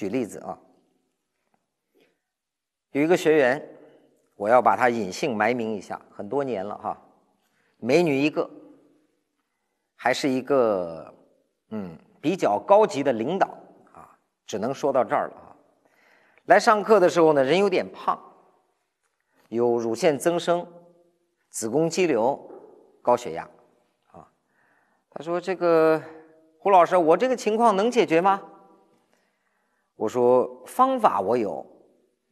举例子啊，有一个学员，我要把他隐姓埋名一下，很多年了哈，美女一个，还是一个嗯比较高级的领导啊，只能说到这儿了啊。来上课的时候呢，人有点胖，有乳腺增生、子宫肌瘤、高血压啊。他说：“这个胡老师，我这个情况能解决吗？”我说方法我有，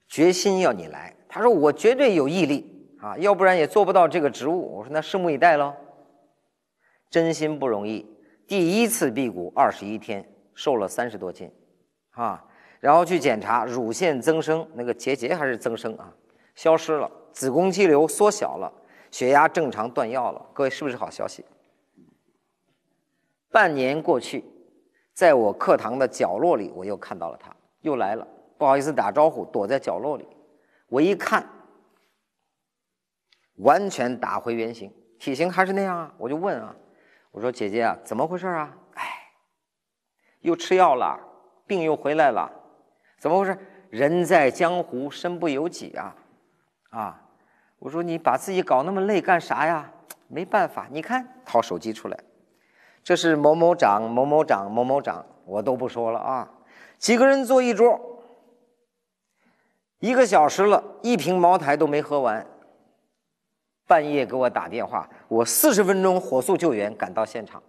决心要你来。他说我绝对有毅力啊，要不然也做不到这个职务。我说那拭目以待喽。真心不容易，第一次辟谷二十一天，瘦了三十多斤，啊，然后去检查乳腺增生，那个结节还是增生啊，消失了，子宫肌瘤缩小了，血压正常，断药了。各位是不是好消息？半年过去，在我课堂的角落里，我又看到了他。又来了，不好意思打招呼，躲在角落里。我一看，完全打回原形，体型还是那样啊。我就问啊，我说姐姐啊，怎么回事啊？哎，又吃药了，病又回来了，怎么回事？人在江湖，身不由己啊！啊，我说你把自己搞那么累干啥呀？没办法，你看，掏手机出来，这是某某长、某某长、某某长，我都不说了啊。几个人坐一桌，一个小时了，一瓶茅台都没喝完。半夜给我打电话，我四十分钟火速救援赶到现场，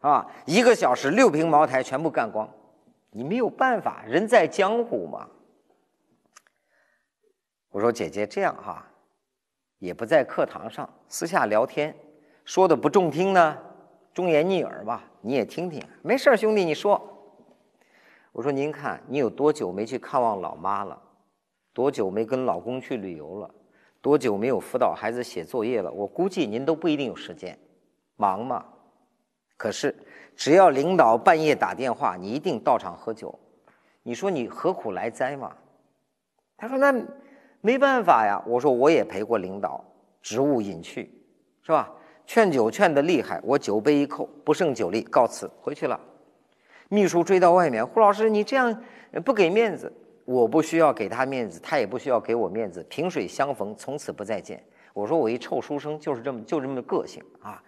啊，一个小时六瓶茅台全部干光，你没有办法，人在江湖嘛。我说姐姐这样哈，也不在课堂上，私下聊天，说的不中听呢，忠言逆耳吧，你也听听。没事兄弟，你说。我说：“您看，你有多久没去看望老妈了？多久没跟老公去旅游了？多久没有辅导孩子写作业了？我估计您都不一定有时间，忙嘛。可是，只要领导半夜打电话，你一定到场喝酒。你说你何苦来哉嘛？”他说：“那没办法呀。”我说：“我也陪过领导，职务隐去，是吧？劝酒劝得厉害，我酒杯一扣，不胜酒力，告辞回去了。”秘书追到外面，胡老师，你这样不给面子，我不需要给他面子，他也不需要给我面子，萍水相逢，从此不再见。我说我一臭书生就是这么就这么个性啊，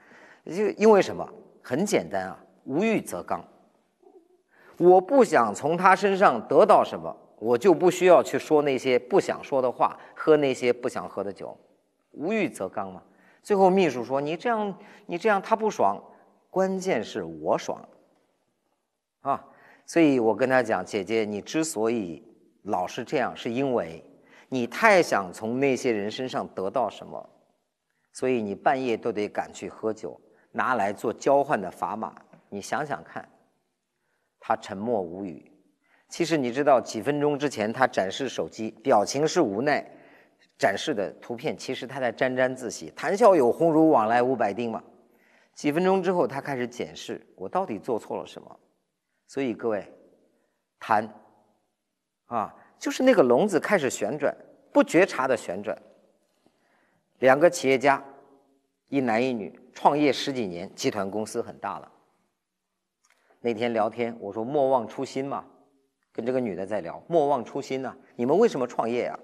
就因为什么？很简单啊，无欲则刚。我不想从他身上得到什么，我就不需要去说那些不想说的话，喝那些不想喝的酒，无欲则刚嘛。最后秘书说：“你这样，你这样他不爽，关键是我爽。”啊，所以我跟他讲，姐姐，你之所以老是这样，是因为你太想从那些人身上得到什么，所以你半夜都得赶去喝酒，拿来做交换的砝码。你想想看，他沉默无语。其实你知道，几分钟之前他展示手机，表情是无奈，展示的图片其实他在沾沾自喜，谈笑有鸿儒，往来无白丁嘛。几分钟之后，他开始检视我到底做错了什么。所以各位，贪啊，就是那个笼子开始旋转，不觉察的旋转。两个企业家，一男一女，创业十几年，集团公司很大了。那天聊天，我说莫忘初心嘛，跟这个女的在聊，莫忘初心呐，你们为什么创业呀？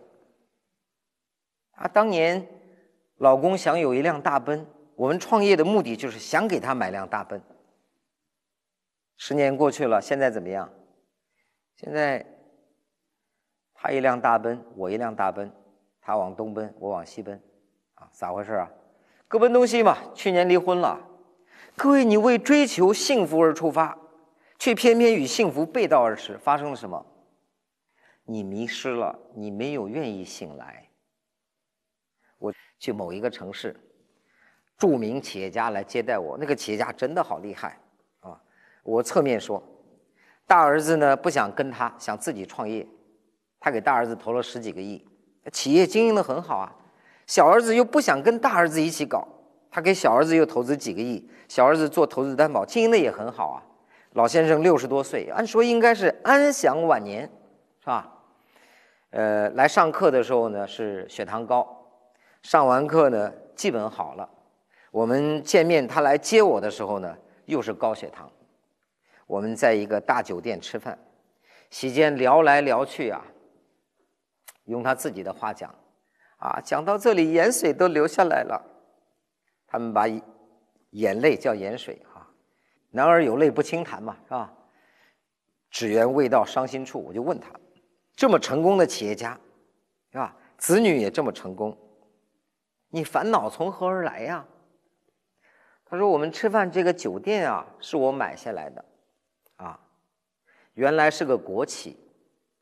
啊，当年老公想有一辆大奔，我们创业的目的就是想给他买辆大奔。十年过去了，现在怎么样？现在他一辆大奔，我一辆大奔，他往东奔，我往西奔，啊，咋回事啊？各奔东西嘛。去年离婚了，各位，你为追求幸福而出发，却偏偏与幸福背道而驰，发生了什么？你迷失了，你没有愿意醒来。我去某一个城市，著名企业家来接待我，那个企业家真的好厉害。我侧面说，大儿子呢不想跟他，想自己创业，他给大儿子投了十几个亿，企业经营的很好啊。小儿子又不想跟大儿子一起搞，他给小儿子又投资几个亿，小儿子做投资担保，经营的也很好啊。老先生六十多岁，按说应该是安享晚年，是吧？呃，来上课的时候呢是血糖高，上完课呢基本好了。我们见面，他来接我的时候呢又是高血糖。我们在一个大酒店吃饭，席间聊来聊去啊，用他自己的话讲，啊，讲到这里盐水都流下来了。他们把眼泪叫盐水啊，男儿有泪不轻弹嘛，是吧？只缘未到伤心处。我就问他，这么成功的企业家，是吧？子女也这么成功，你烦恼从何而来呀？他说：“我们吃饭这个酒店啊，是我买下来的，原来是个国企。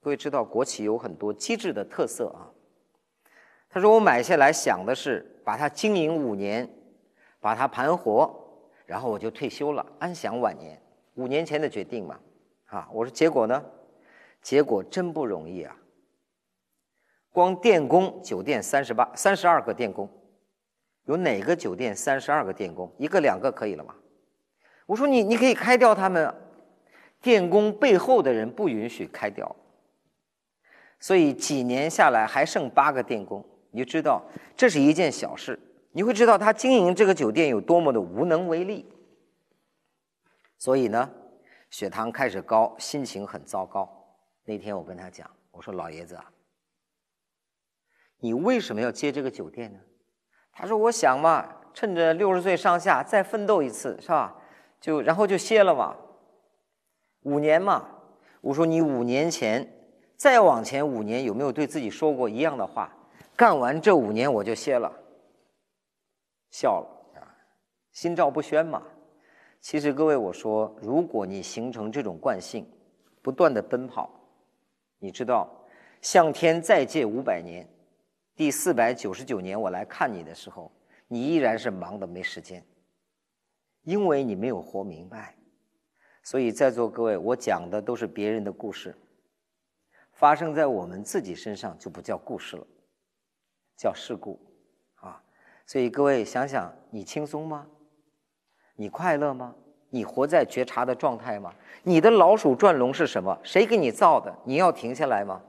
各位知道国企有很多机制的特色啊。他说我买下来想的是把它经营五年，把它盘活，然后我就退休了，安享晚年。五年前的决定嘛，啊，我说结果呢？结果真不容易啊。光电工酒店三十八、三十二个电工。”有哪个酒店三十二个电工，一个两个可以了吗？我说你你可以开掉他们，电工背后的人不允许开掉，所以几年下来还剩八个电工，你就知道这是一件小事。你会知道他经营这个酒店有多么的无能为力。所以呢，血糖开始高，心情很糟糕。那天我跟他讲，我说老爷子啊，你为什么要接这个酒店呢？他说：“我想嘛，趁着六十岁上下再奋斗一次，是吧？就然后就歇了嘛，五年嘛。我说你五年前再往前五年有没有对自己说过一样的话？干完这五年我就歇了，笑了啊，心照不宣嘛。其实各位，我说，如果你形成这种惯性，不断的奔跑，你知道，向天再借五百年。”第四百九十九年，我来看你的时候，你依然是忙的没时间，因为你没有活明白。所以在座各位，我讲的都是别人的故事，发生在我们自己身上就不叫故事了，叫事故啊。所以各位想想，你轻松吗？你快乐吗？你活在觉察的状态吗？你的老鼠转笼是什么？谁给你造的？你要停下来吗？